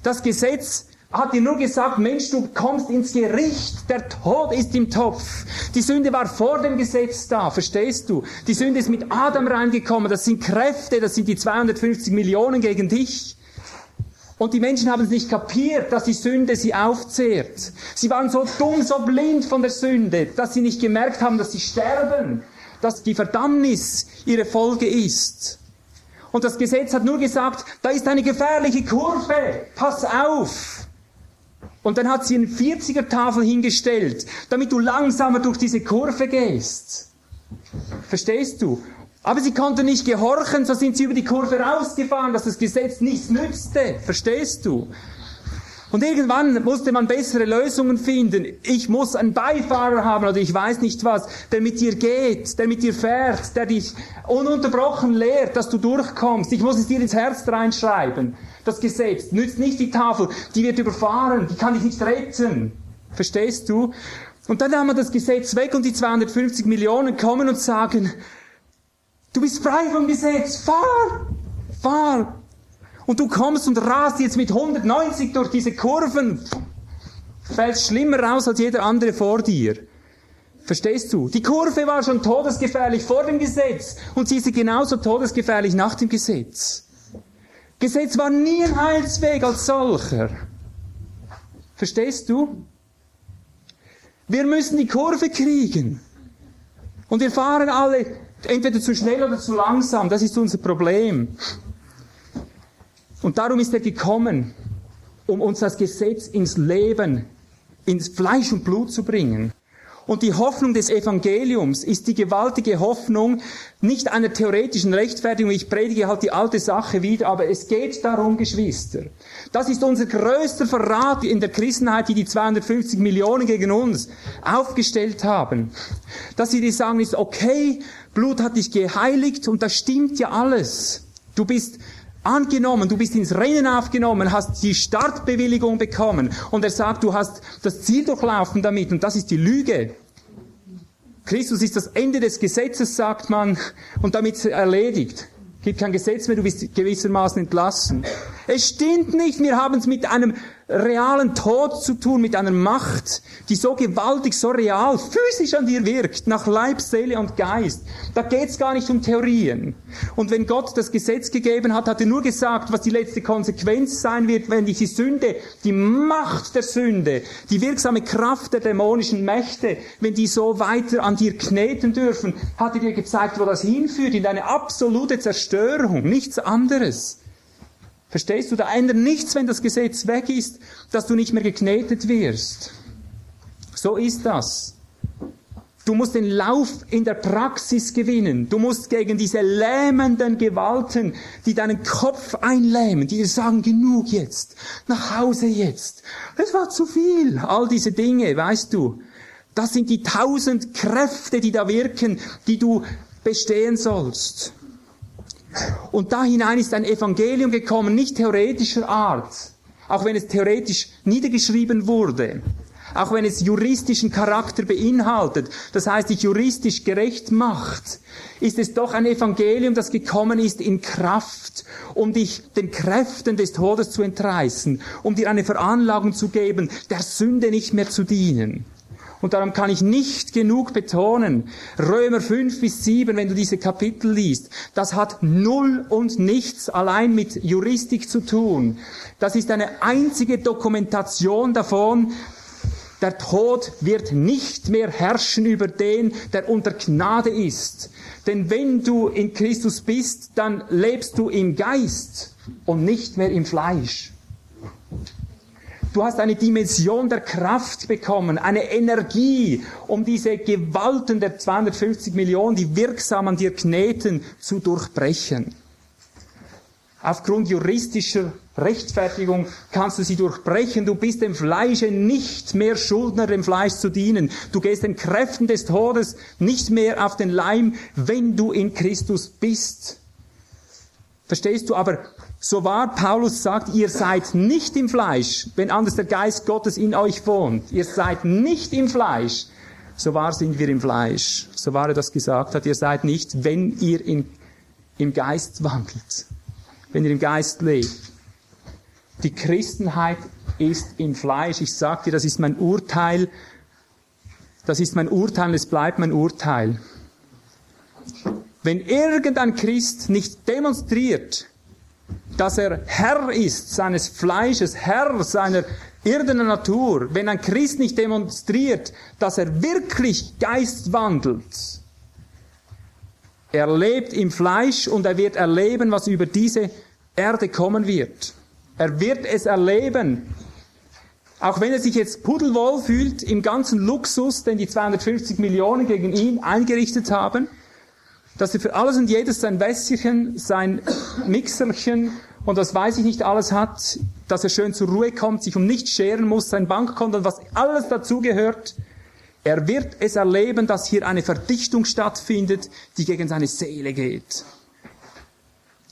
[SPEAKER 2] Das Gesetz hat dir nur gesagt, Mensch, du kommst ins Gericht, der Tod ist im Topf. Die Sünde war vor dem Gesetz da, verstehst du? Die Sünde ist mit Adam reingekommen, das sind Kräfte, das sind die 250 Millionen gegen dich. Und die Menschen haben es nicht kapiert, dass die Sünde sie aufzehrt. Sie waren so dumm, so blind von der Sünde, dass sie nicht gemerkt haben, dass sie sterben, dass die Verdammnis ihre Folge ist. Und das Gesetz hat nur gesagt, da ist eine gefährliche Kurve, pass auf. Und dann hat sie eine 40er-Tafel hingestellt, damit du langsamer durch diese Kurve gehst. Verstehst du? Aber sie konnte nicht gehorchen, so sind sie über die Kurve rausgefahren, dass das Gesetz nichts nützte. Verstehst du? Und irgendwann musste man bessere Lösungen finden. Ich muss einen Beifahrer haben oder ich weiß nicht was, der mit dir geht, der mit dir fährt, der dich ununterbrochen lehrt, dass du durchkommst. Ich muss es dir ins Herz reinschreiben. Das Gesetz nützt nicht die Tafel, die wird überfahren, die kann dich nicht retten. Verstehst du? Und dann haben wir das Gesetz weg und die 250 Millionen kommen und sagen, Du bist frei vom Gesetz. Fahr! Fahr! Und du kommst und rast jetzt mit 190 durch diese Kurven. Fällst schlimmer raus als jeder andere vor dir. Verstehst du? Die Kurve war schon todesgefährlich vor dem Gesetz und sie ist genauso todesgefährlich nach dem Gesetz. Gesetz war nie ein Heilsweg als solcher. Verstehst du? Wir müssen die Kurve kriegen. Und wir fahren alle entweder zu schnell oder zu langsam. Das ist unser Problem. Und darum ist er gekommen, um uns das Gesetz ins Leben, ins Fleisch und Blut zu bringen. Und die Hoffnung des Evangeliums ist die gewaltige Hoffnung nicht einer theoretischen Rechtfertigung. Ich predige halt die alte Sache wieder, aber es geht darum, Geschwister. Das ist unser größter Verrat in der Christenheit, die die 250 Millionen gegen uns aufgestellt haben. Dass sie dir sagen, ist okay, Blut hat dich geheiligt und das stimmt ja alles. Du bist angenommen, du bist ins Rennen aufgenommen, hast die Startbewilligung bekommen und er sagt, du hast das Ziel durchlaufen damit und das ist die Lüge. Christus ist das Ende des Gesetzes, sagt man, und damit erledigt. Gibt kein Gesetz mehr, du bist gewissermaßen entlassen. Es stimmt nicht, wir haben es mit einem realen Tod zu tun, mit einer Macht, die so gewaltig, so real, physisch an dir wirkt, nach Leib, Seele und Geist. Da geht's gar nicht um Theorien. Und wenn Gott das Gesetz gegeben hat, hat er nur gesagt, was die letzte Konsequenz sein wird, wenn die Sünde, die Macht der Sünde, die wirksame Kraft der dämonischen Mächte, wenn die so weiter an dir kneten dürfen, hat er dir gezeigt, wo das hinführt, in deine absolute Zerstörung, nichts anderes. Verstehst du? Da ändert nichts, wenn das Gesetz weg ist, dass du nicht mehr geknetet wirst. So ist das. Du musst den Lauf in der Praxis gewinnen. Du musst gegen diese lähmenden Gewalten, die deinen Kopf einlähmen, die dir sagen, genug jetzt, nach Hause jetzt. Es war zu viel. All diese Dinge, weißt du. Das sind die tausend Kräfte, die da wirken, die du bestehen sollst. Und da hinein ist ein Evangelium gekommen, nicht theoretischer Art, auch wenn es theoretisch niedergeschrieben wurde, auch wenn es juristischen Charakter beinhaltet, das heißt, dich juristisch gerecht macht, ist es doch ein Evangelium, das gekommen ist in Kraft, um dich den Kräften des Todes zu entreißen, um dir eine Veranlagung zu geben, der Sünde nicht mehr zu dienen. Und darum kann ich nicht genug betonen, Römer 5 bis 7, wenn du diese Kapitel liest, das hat null und nichts allein mit Juristik zu tun. Das ist eine einzige Dokumentation davon, der Tod wird nicht mehr herrschen über den, der unter Gnade ist. Denn wenn du in Christus bist, dann lebst du im Geist und nicht mehr im Fleisch. Du hast eine Dimension der Kraft bekommen, eine Energie, um diese Gewalten der 250 Millionen, die wirksam an dir kneten, zu durchbrechen. Aufgrund juristischer Rechtfertigung kannst du sie durchbrechen. Du bist dem Fleische nicht mehr Schuldner, dem Fleisch zu dienen. Du gehst den Kräften des Todes nicht mehr auf den Leim, wenn du in Christus bist. Verstehst du? Aber so wahr Paulus sagt, ihr seid nicht im Fleisch, wenn anders der Geist Gottes in euch wohnt. Ihr seid nicht im Fleisch. So wahr sind wir im Fleisch. So wahr er das gesagt hat, ihr seid nicht, wenn ihr in, im Geist wandelt. Wenn ihr im Geist lebt. Die Christenheit ist im Fleisch. Ich sag dir, das ist mein Urteil. Das ist mein Urteil und es bleibt mein Urteil. Wenn irgendein Christ nicht demonstriert, dass er Herr ist seines Fleisches, Herr seiner irdenen Natur, wenn ein Christ nicht demonstriert, dass er wirklich Geist wandelt, er lebt im Fleisch und er wird erleben, was über diese Erde kommen wird. Er wird es erleben. Auch wenn er sich jetzt pudelwohl fühlt im ganzen Luxus, den die 250 Millionen gegen ihn eingerichtet haben, dass er für alles und jedes sein Wässerchen, sein Mixerchen und was weiß ich nicht alles hat, dass er schön zur Ruhe kommt, sich um nichts scheren muss, sein Bankkonto und was alles dazugehört. Er wird es erleben, dass hier eine Verdichtung stattfindet, die gegen seine Seele geht.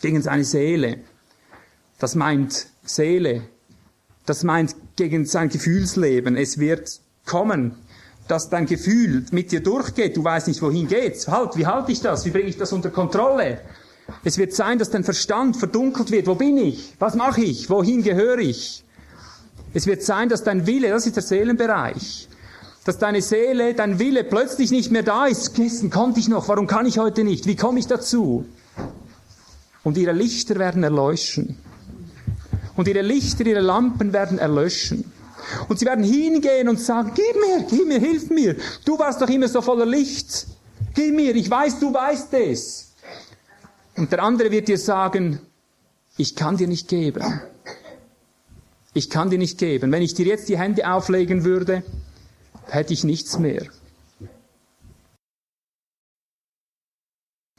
[SPEAKER 2] Gegen seine Seele. Das meint Seele. Das meint gegen sein Gefühlsleben. Es wird kommen dass dein Gefühl mit dir durchgeht, du weißt nicht, wohin geht's. Halt, wie halte ich das? Wie bringe ich das unter Kontrolle? Es wird sein, dass dein Verstand verdunkelt wird. Wo bin ich? Was mache ich? Wohin gehöre ich? Es wird sein, dass dein Wille, das ist der Seelenbereich, dass deine Seele, dein Wille plötzlich nicht mehr da ist. Gestern konnte ich noch, warum kann ich heute nicht? Wie komme ich dazu? Und ihre Lichter werden erleuchten. Und ihre Lichter, ihre Lampen werden erlöschen. Und sie werden hingehen und sagen, gib mir, gib mir, hilf mir. Du warst doch immer so voller Licht. Gib mir, ich weiß, du weißt es. Und der andere wird dir sagen, ich kann dir nicht geben. Ich kann dir nicht geben. Wenn ich dir jetzt die Hände auflegen würde, hätte ich nichts mehr.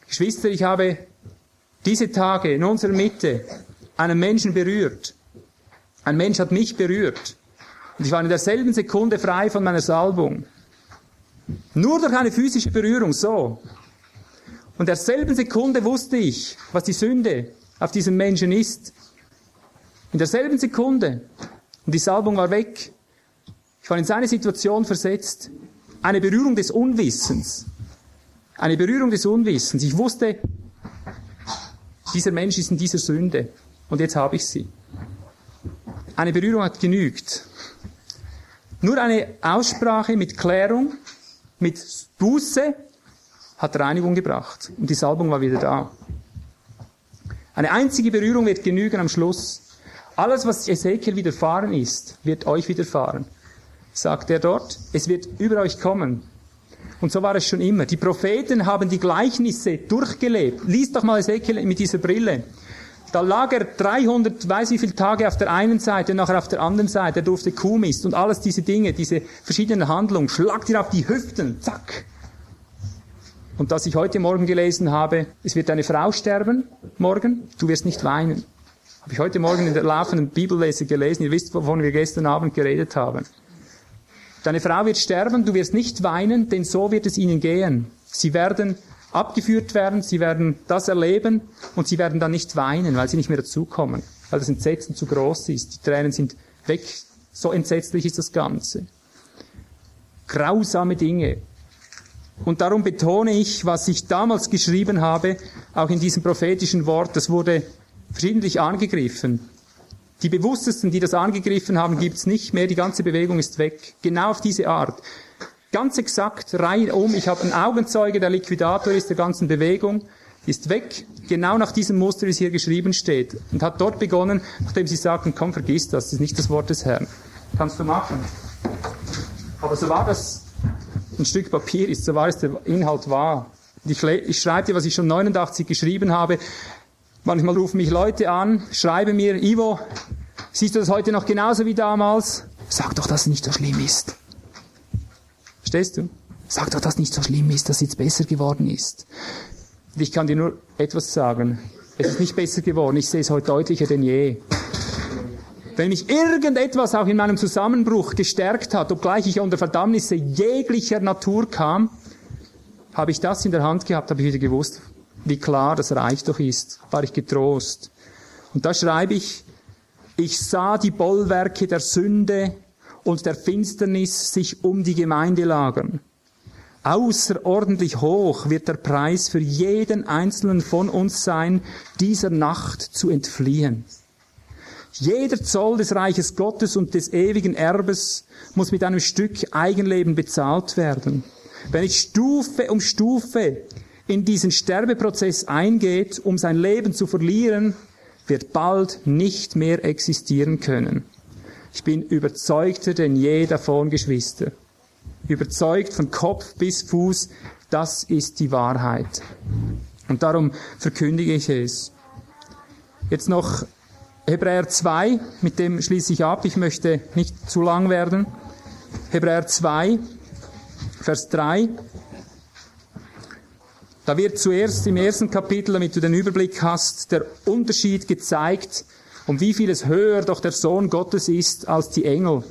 [SPEAKER 2] Geschwister, ich habe diese Tage in unserer Mitte einen Menschen berührt. Ein Mensch hat mich berührt. Und ich war in derselben Sekunde frei von meiner Salbung. Nur durch eine physische Berührung, so. Und derselben Sekunde wusste ich, was die Sünde auf diesem Menschen ist. In derselben Sekunde. Und die Salbung war weg. Ich war in seine Situation versetzt. Eine Berührung des Unwissens. Eine Berührung des Unwissens. Ich wusste, dieser Mensch ist in dieser Sünde. Und jetzt habe ich sie. Eine Berührung hat genügt. Nur eine Aussprache mit Klärung, mit Buße hat Reinigung gebracht. Und die Salbung war wieder da. Eine einzige Berührung wird genügen am Schluss. Alles, was Ezekiel widerfahren ist, wird euch widerfahren. Sagt er dort, es wird über euch kommen. Und so war es schon immer. Die Propheten haben die Gleichnisse durchgelebt. Lies doch mal Ezekiel mit dieser Brille. Da lag er 300, weiß wie viele Tage auf der einen Seite nachher auf der anderen Seite. Er durfte Kuhmist und alles diese Dinge, diese verschiedenen Handlungen. Schlagt ihr auf die Hüften. Zack. Und dass ich heute Morgen gelesen habe, es wird eine Frau sterben morgen, du wirst nicht weinen. Habe ich heute Morgen in der laufenden Bibellese gelesen. Ihr wisst, wovon wir gestern Abend geredet haben. Deine Frau wird sterben, du wirst nicht weinen, denn so wird es ihnen gehen. Sie werden abgeführt werden, sie werden das erleben und sie werden dann nicht weinen, weil sie nicht mehr dazukommen, weil das Entsetzen zu groß ist. Die Tränen sind weg. So entsetzlich ist das Ganze. Grausame Dinge. Und darum betone ich, was ich damals geschrieben habe, auch in diesem prophetischen Wort, das wurde verschiedentlich angegriffen. Die Bewusstesten, die das angegriffen haben, gibt's nicht mehr. Die ganze Bewegung ist weg. Genau auf diese Art. Ganz exakt rein um. Ich habe einen Augenzeuge, der Liquidator ist der ganzen Bewegung, ist weg, genau nach diesem Muster, wie es hier geschrieben steht. Und hat dort begonnen, nachdem sie sagten, komm, vergiss das, das ist nicht das Wort des Herrn. Kannst du machen. Aber so war das ein Stück Papier ist, so war es der Inhalt war. Ich, ich schreibe dir, was ich schon 89 geschrieben habe. Manchmal rufen mich Leute an, schreiben mir, Ivo, siehst du das heute noch genauso wie damals? Sag doch, dass es nicht so schlimm ist. Verstehst du? Sag doch, dass nicht so schlimm ist, dass es jetzt besser geworden ist. Ich kann dir nur etwas sagen. Es ist nicht besser geworden. Ich sehe es heute deutlicher denn je. Wenn mich irgendetwas auch in meinem Zusammenbruch gestärkt hat, obgleich ich unter Verdammnisse jeglicher Natur kam, habe ich das in der Hand gehabt, habe ich wieder gewusst, wie klar das Reich doch ist, war ich getrost. Und da schreibe ich, ich sah die Bollwerke der Sünde und der Finsternis sich um die Gemeinde lagern. Außerordentlich hoch wird der Preis für jeden einzelnen von uns sein, dieser Nacht zu entfliehen. Jeder Zoll des Reiches Gottes und des ewigen Erbes muss mit einem Stück Eigenleben bezahlt werden. Wenn ich Stufe um Stufe in diesen Sterbeprozess eingeht, um sein Leben zu verlieren, wird bald nicht mehr existieren können. Ich bin überzeugter denn je davon, Geschwister. Überzeugt von Kopf bis Fuß, das ist die Wahrheit. Und darum verkündige ich es. Jetzt noch Hebräer 2, mit dem schließe ich ab, ich möchte nicht zu lang werden. Hebräer 2, Vers 3. Da wird zuerst im ersten Kapitel, damit du den Überblick hast, der Unterschied gezeigt, um wie vieles höher doch der Sohn Gottes ist als die Engel.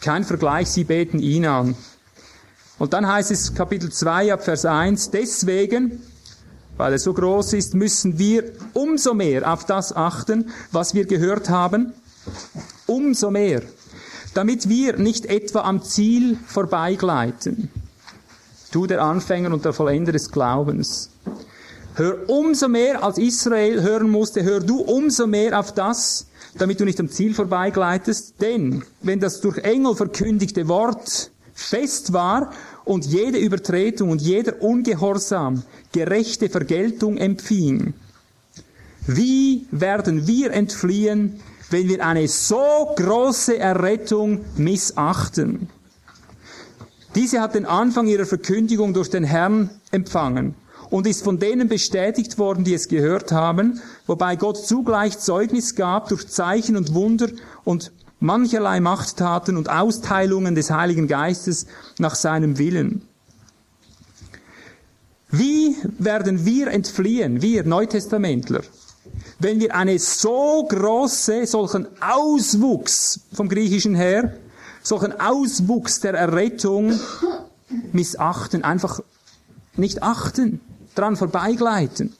[SPEAKER 2] Kein Vergleich, sie beten ihn an. Und dann heißt es Kapitel 2 ab Vers 1, deswegen, weil er so groß ist, müssen wir umso mehr auf das achten, was wir gehört haben. Umso mehr. Damit wir nicht etwa am Ziel vorbeigleiten. Du der Anfänger und der Vollender des Glaubens. Hör umso mehr, als Israel hören musste, hör du umso mehr auf das, damit du nicht am Ziel vorbeigleitest. Denn wenn das durch Engel verkündigte Wort fest war und jede Übertretung und jeder Ungehorsam gerechte Vergeltung empfing. Wie werden wir entfliehen, wenn wir eine so große Errettung missachten? Diese hat den Anfang ihrer Verkündigung durch den Herrn empfangen und ist von denen bestätigt worden, die es gehört haben, wobei Gott zugleich Zeugnis gab durch Zeichen und Wunder und mancherlei Machttaten und Austeilungen des Heiligen Geistes nach seinem Willen. Wie werden wir entfliehen, wir Neutestamentler, wenn wir eine so große, solchen Auswuchs vom Griechischen her, solchen Auswuchs der Errettung missachten, einfach nicht achten, dran vorbeigleiten?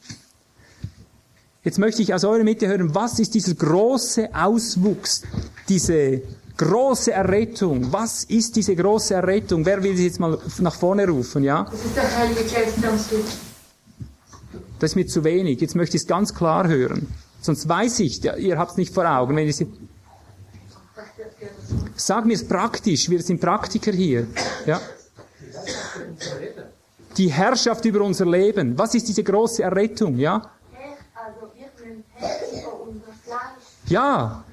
[SPEAKER 2] Jetzt möchte ich aus eurer Mitte hören, was ist dieser große Auswuchs, diese große Errettung? Was ist diese große Errettung? Wer will sie jetzt mal nach vorne rufen, ja?
[SPEAKER 3] Das ist der Heilige Geist, gibt.
[SPEAKER 2] Das ist mir zu wenig. Jetzt möchte ich es ganz klar hören. Sonst weiß ich, ihr habt es nicht vor Augen. Wenn ich Sag mir es praktisch, wir sind Praktiker hier. Ja? Die Herrschaft über unser Leben. Was ist diese große Errettung? Ja?
[SPEAKER 3] Also.
[SPEAKER 2] Ja,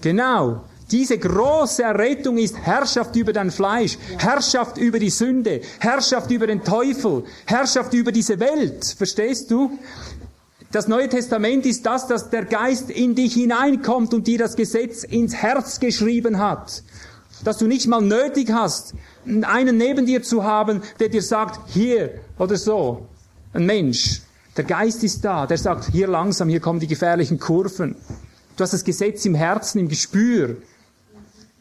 [SPEAKER 2] genau. Diese große Errettung ist Herrschaft über dein Fleisch, Herrschaft über die Sünde, Herrschaft über den Teufel, Herrschaft über diese Welt. Verstehst du? Das Neue Testament ist das, dass der Geist in dich hineinkommt und dir das Gesetz ins Herz geschrieben hat. Dass du nicht mal nötig hast, einen neben dir zu haben, der dir sagt, hier oder so. Ein Mensch. Der Geist ist da, der sagt, hier langsam, hier kommen die gefährlichen Kurven. Du hast das Gesetz im Herzen, im Gespür.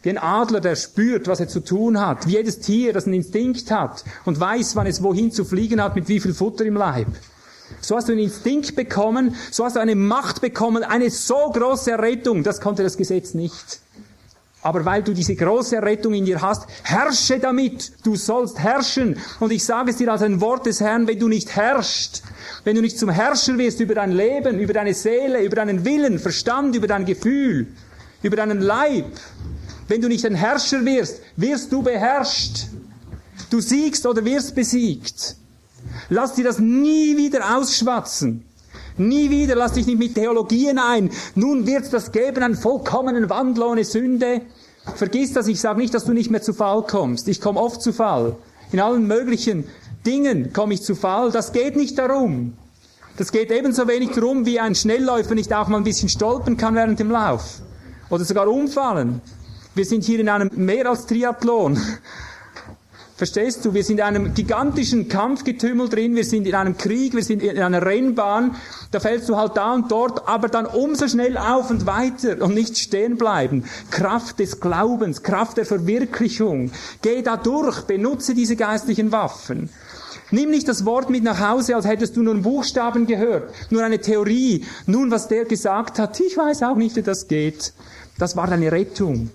[SPEAKER 2] Wie ein Adler, der spürt, was er zu tun hat. Wie jedes Tier, das einen Instinkt hat und weiß, wann es wohin zu fliegen hat, mit wie viel Futter im Leib. So hast du einen Instinkt bekommen, so hast du eine Macht bekommen, eine so große Errettung, das konnte das Gesetz nicht. Aber weil du diese große Errettung in dir hast, herrsche damit. Du sollst herrschen. Und ich sage es dir als ein Wort des Herrn, wenn du nicht herrschst, wenn du nicht zum Herrscher wirst über dein Leben, über deine Seele, über deinen Willen, Verstand, über dein Gefühl, über deinen Leib, wenn du nicht ein Herrscher wirst, wirst du beherrscht. Du siegst oder wirst besiegt. Lass dir das nie wieder ausschwatzen. Nie wieder, lass dich nicht mit Theologien ein. Nun wird das geben, einen vollkommenen Wandel ohne Sünde. Vergiss das, ich sage nicht, dass du nicht mehr zu Fall kommst. Ich komme oft zu Fall. In allen möglichen Dingen komme ich zu Fall. Das geht nicht darum. Das geht ebenso wenig darum, wie ein Schnellläufer nicht auch mal ein bisschen stolpern kann während dem Lauf. Oder sogar umfallen. Wir sind hier in einem mehr als Triathlon. Verstehst du? Wir sind in einem gigantischen Kampfgetümmel drin, wir sind in einem Krieg, wir sind in einer Rennbahn, da fällst du halt da und dort, aber dann umso schnell auf und weiter und nicht stehen bleiben. Kraft des Glaubens, Kraft der Verwirklichung. Geh da durch, benutze diese geistlichen Waffen. Nimm nicht das Wort mit nach Hause, als hättest du nur einen Buchstaben gehört, nur eine Theorie. Nun, was der gesagt hat, ich weiß auch nicht, wie das geht. Das war deine Rettung.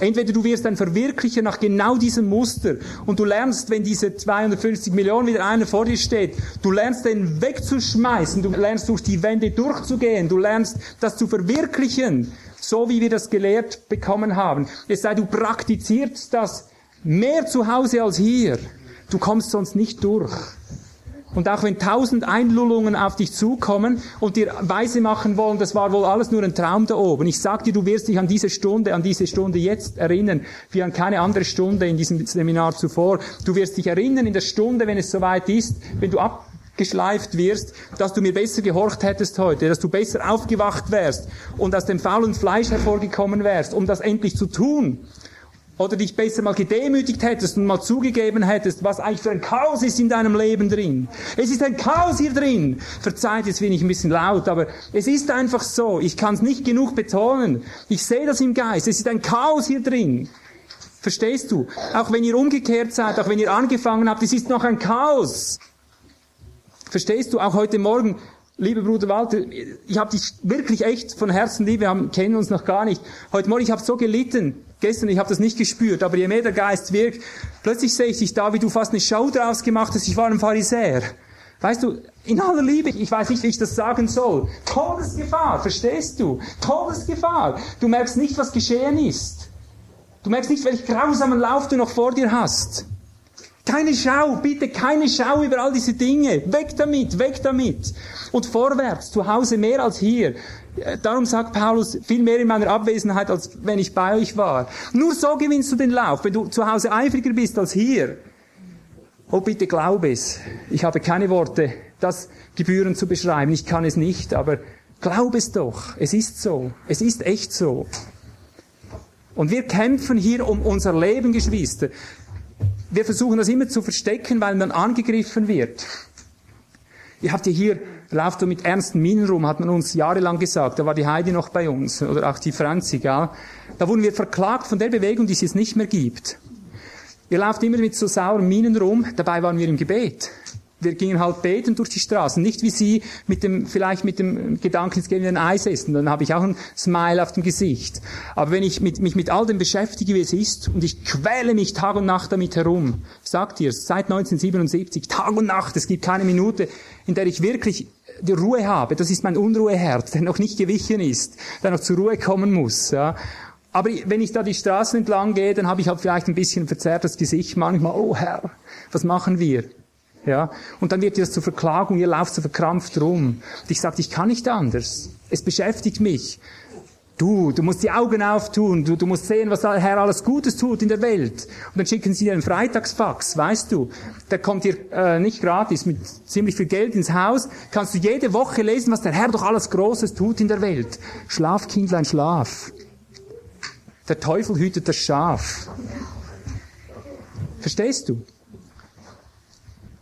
[SPEAKER 2] Entweder du wirst ein Verwirklicher nach genau diesem Muster und du lernst, wenn diese 250 Millionen wieder einer vor dir steht, du lernst den wegzuschmeißen, du lernst durch die Wände durchzugehen, du lernst das zu verwirklichen, so wie wir das gelehrt bekommen haben. Es sei, du praktizierst das mehr zu Hause als hier. Du kommst sonst nicht durch. Und auch wenn tausend Einlullungen auf dich zukommen und dir weise machen wollen, das war wohl alles nur ein Traum da oben. Ich sag dir, du wirst dich an diese Stunde, an diese Stunde jetzt erinnern, wie an keine andere Stunde in diesem Seminar zuvor. Du wirst dich erinnern in der Stunde, wenn es soweit ist, wenn du abgeschleift wirst, dass du mir besser gehorcht hättest heute, dass du besser aufgewacht wärst und aus dem faulen Fleisch hervorgekommen wärst, um das endlich zu tun oder dich besser mal gedemütigt hättest und mal zugegeben hättest, was eigentlich für ein Chaos ist in deinem Leben drin. Es ist ein Chaos hier drin. Verzeiht, jetzt bin ich ein bisschen laut, aber es ist einfach so. Ich kann es nicht genug betonen. Ich sehe das im Geist. Es ist ein Chaos hier drin. Verstehst du? Auch wenn ihr umgekehrt seid, auch wenn ihr angefangen habt, es ist noch ein Chaos. Verstehst du? Auch heute Morgen, lieber Bruder Walter, ich habe dich wirklich echt von Herzen lieb, wir haben, kennen uns noch gar nicht. Heute Morgen, ich habe so gelitten. Gestern, ich habe das nicht gespürt, aber je mehr der Geist wirkt, plötzlich sehe ich dich da, wie du fast eine Show draus gemacht hast, ich war ein Pharisäer. Weißt du, in aller Liebe, ich weiß nicht, wie ich das sagen soll. Todesgefahr, verstehst du? Todesgefahr. Du merkst nicht, was geschehen ist. Du merkst nicht, welch grausamen Lauf du noch vor dir hast. Keine Schau, bitte keine Schau über all diese Dinge. Weg damit, weg damit. Und vorwärts, zu Hause mehr als hier. Darum sagt Paulus, viel mehr in meiner Abwesenheit, als wenn ich bei euch war. Nur so gewinnst du den Lauf, wenn du zu Hause eifriger bist als hier. Oh, bitte glaub es. Ich habe keine Worte, das gebührend zu beschreiben. Ich kann es nicht, aber glaub es doch. Es ist so. Es ist echt so. Und wir kämpfen hier um unser Leben, Geschwister. Wir versuchen das immer zu verstecken, weil man angegriffen wird. Ihr habt ja hier, lauft du mit ernsten Minen rum, hat man uns jahrelang gesagt. Da war die Heidi noch bei uns, oder auch die Franzi, gell? Da wurden wir verklagt von der Bewegung, die es jetzt nicht mehr gibt. Ihr lauft immer mit so sauren Minen rum, dabei waren wir im Gebet. wir gingen halt beten durch die Straßen, nicht wie Sie mit dem, vielleicht mit dem Gedanken, jetzt gehen wir ein Eis essen, dann habe ich auch ein Smile auf dem Gesicht. Aber wenn ich mit, mich mit all dem beschäftige, wie es ist, und ich quäle mich Tag und Nacht damit herum, sagt ihr, seit 1977, Tag und Nacht, es gibt keine Minute, in der ich wirklich die Ruhe habe, das ist mein Unruheherz, der noch nicht gewichen ist, der noch zur Ruhe kommen muss. Ja. Aber wenn ich da die Straßen entlang gehe, dann habe ich halt vielleicht ein bisschen verzerrtes Gesicht manchmal. Oh Herr, was machen wir? Ja, und dann wird das zur Verklagung, ihr lauft so verkrampft rum. Und ich sage, ich kann nicht anders. Es beschäftigt mich. Du, du musst die Augen auftun, du, du musst sehen, was der Herr alles Gutes tut in der Welt. Und dann schicken sie dir einen Freitagsfax, weißt du. Der kommt dir äh, nicht gratis, mit ziemlich viel Geld ins Haus. Kannst du jede Woche lesen, was der Herr doch alles Großes tut in der Welt. Schlaf, Kindlein, schlaf. Der Teufel hütet das Schaf. Verstehst du?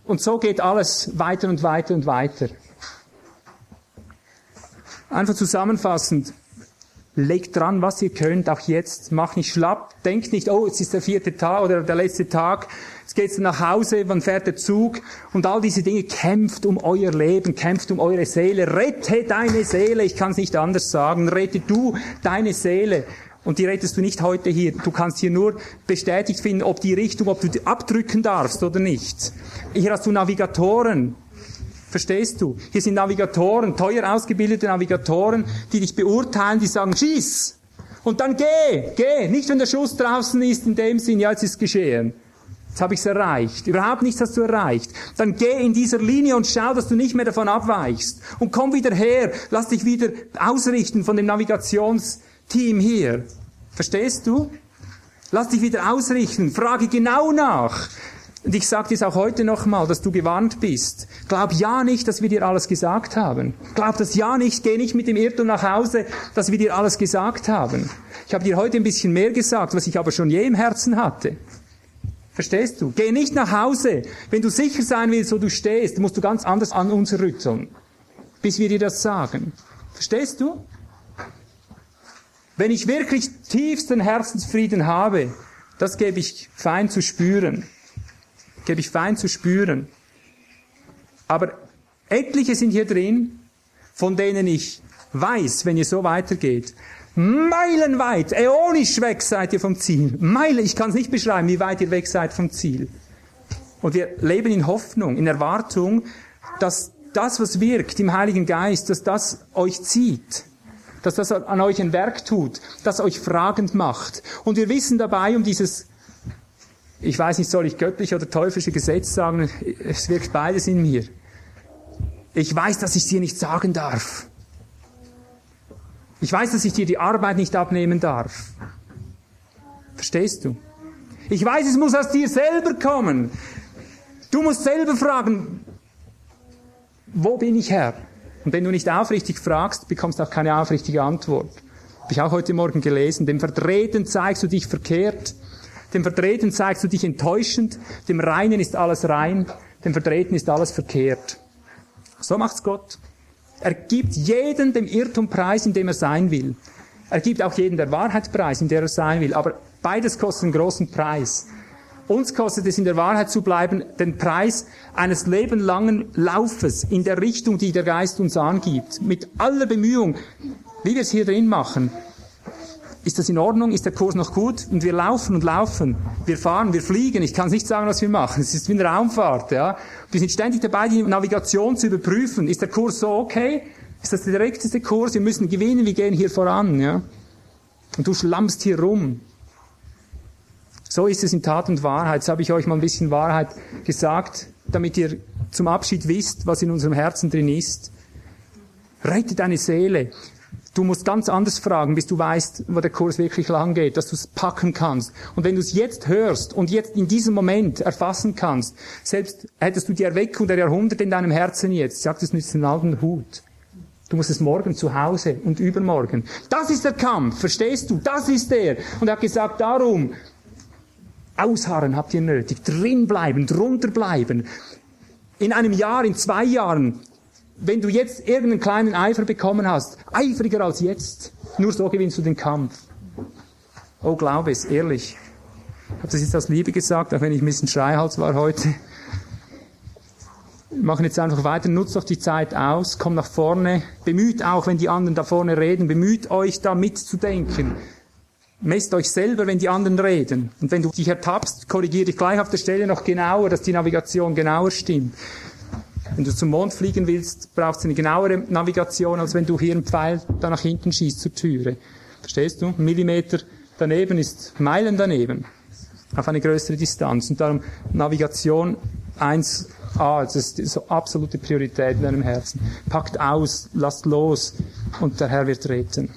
[SPEAKER 2] Und so geht alles weiter und weiter und weiter. Einfach zusammenfassend, legt dran, was ihr könnt, auch jetzt. Macht nicht schlapp. Denkt nicht, oh, jetzt ist der vierte Tag oder der letzte Tag. Jetzt geht's nach Hause, wann fährt der Zug? Und all diese Dinge kämpft um euer Leben, kämpft um eure Seele. Rette deine Seele. Ich kann es nicht anders sagen. Rette du deine Seele. Und die rettest du nicht heute hier. Du kannst hier nur bestätigt finden, ob die Richtung, ob du die abdrücken darfst oder nicht. Hier hast du Navigatoren. Verstehst du? Hier sind Navigatoren, teuer ausgebildete Navigatoren, die dich beurteilen, die sagen, schieß! Und dann geh, geh! Nicht, wenn der Schuss draußen ist, in dem Sinn, ja, jetzt ist geschehen. Jetzt habe ich es erreicht. Überhaupt nichts hast du erreicht. Dann geh in dieser Linie und schau, dass du nicht mehr davon abweichst. Und komm wieder her. Lass dich wieder ausrichten von dem Navigations Team hier. Verstehst du? Lass dich wieder ausrichten. Frage genau nach. Und ich sage dir auch heute nochmal, dass du gewarnt bist. Glaub ja nicht, dass wir dir alles gesagt haben. Glaub das ja nicht, geh nicht mit dem Irrtum nach Hause, dass wir dir alles gesagt haben. Ich habe dir heute ein bisschen mehr gesagt, was ich aber schon je im Herzen hatte. Verstehst du? Geh nicht nach Hause. Wenn du sicher sein willst, wo du stehst, musst du ganz anders an uns rütteln, bis wir dir das sagen. Verstehst du? Wenn ich wirklich tiefsten Herzensfrieden habe, das gebe ich fein zu spüren. Gebe ich fein zu spüren. Aber etliche sind hier drin, von denen ich weiß, wenn ihr so weitergeht, meilenweit, äonisch weg seid ihr vom Ziel. Meile, ich kann es nicht beschreiben, wie weit ihr weg seid vom Ziel. Und wir leben in Hoffnung, in Erwartung, dass das, was wirkt im Heiligen Geist, dass das euch zieht dass das an euch ein Werk tut, das euch fragend macht. Und wir wissen dabei um dieses, ich weiß nicht, soll ich göttliche oder teuflische Gesetz sagen, es wirkt beides in mir. Ich weiß, dass ich dir nicht sagen darf. Ich weiß, dass ich dir die Arbeit nicht abnehmen darf. Verstehst du? Ich weiß, es muss aus dir selber kommen. Du musst selber fragen, wo bin ich Herr? Und wenn du nicht aufrichtig fragst, bekommst du auch keine aufrichtige Antwort. Habe ich auch heute Morgen gelesen. Dem Verdrehten zeigst du dich verkehrt. Dem Verdrehten zeigst du dich enttäuschend. Dem Reinen ist alles rein. Dem Verdrehten ist alles verkehrt. So macht's Gott. Er gibt jeden dem Irrtum preis, in dem er sein will. Er gibt auch jeden der Wahrheit preis, in der er sein will. Aber beides kostet einen großen Preis. Uns kostet es in der Wahrheit zu bleiben den Preis eines lebenlangen Laufes in der Richtung, die der Geist uns angibt. Mit aller Bemühung, wie wir es hier drin machen. Ist das in Ordnung? Ist der Kurs noch gut? Und wir laufen und laufen. Wir fahren, wir fliegen. Ich kann nicht sagen, was wir machen. Es ist wie eine Raumfahrt, ja. Wir sind ständig dabei, die Navigation zu überprüfen. Ist der Kurs so okay? Ist das der direkteste Kurs? Wir müssen gewinnen, wir gehen hier voran, ja. Und du schlammst hier rum. So ist es in Tat und Wahrheit. Jetzt habe ich euch mal ein bisschen Wahrheit gesagt, damit ihr zum Abschied wisst, was in unserem Herzen drin ist. Rette deine Seele. Du musst ganz anders fragen, bis du weißt, wo der Kurs wirklich lang geht, dass du es packen kannst. Und wenn du es jetzt hörst und jetzt in diesem Moment erfassen kannst, selbst hättest du die Erweckung der Jahrhunderte in deinem Herzen jetzt, sagt es nützt einen alten Hut. Du musst es morgen zu Hause und übermorgen. Das ist der Kampf, verstehst du? Das ist der. Und er hat gesagt, darum, Ausharren habt ihr nötig, drinbleiben, drunter bleiben. In einem Jahr, in zwei Jahren, wenn du jetzt irgendeinen kleinen Eifer bekommen hast, eifriger als jetzt, nur so gewinnst du den Kampf. Oh, glaube es, ehrlich. Ich habe das jetzt aus Liebe gesagt, auch wenn ich ein bisschen Schreihals war heute. Wir machen jetzt einfach weiter, nutzt doch die Zeit aus, kommt nach vorne, bemüht auch, wenn die anderen da vorne reden, bemüht euch da mitzudenken. Messt euch selber, wenn die anderen reden. Und wenn du dich ertappst, korrigiere dich gleich auf der Stelle noch genauer, dass die Navigation genauer stimmt. Wenn du zum Mond fliegen willst, brauchst du eine genauere Navigation, als wenn du hier einen Pfeil da nach hinten schießt zur Türe. Verstehst du? Millimeter daneben ist Meilen daneben. Auf eine größere Distanz. Und darum Navigation 1a, das ist so absolute Priorität in deinem Herzen. Packt aus, lasst los und der Herr wird retten.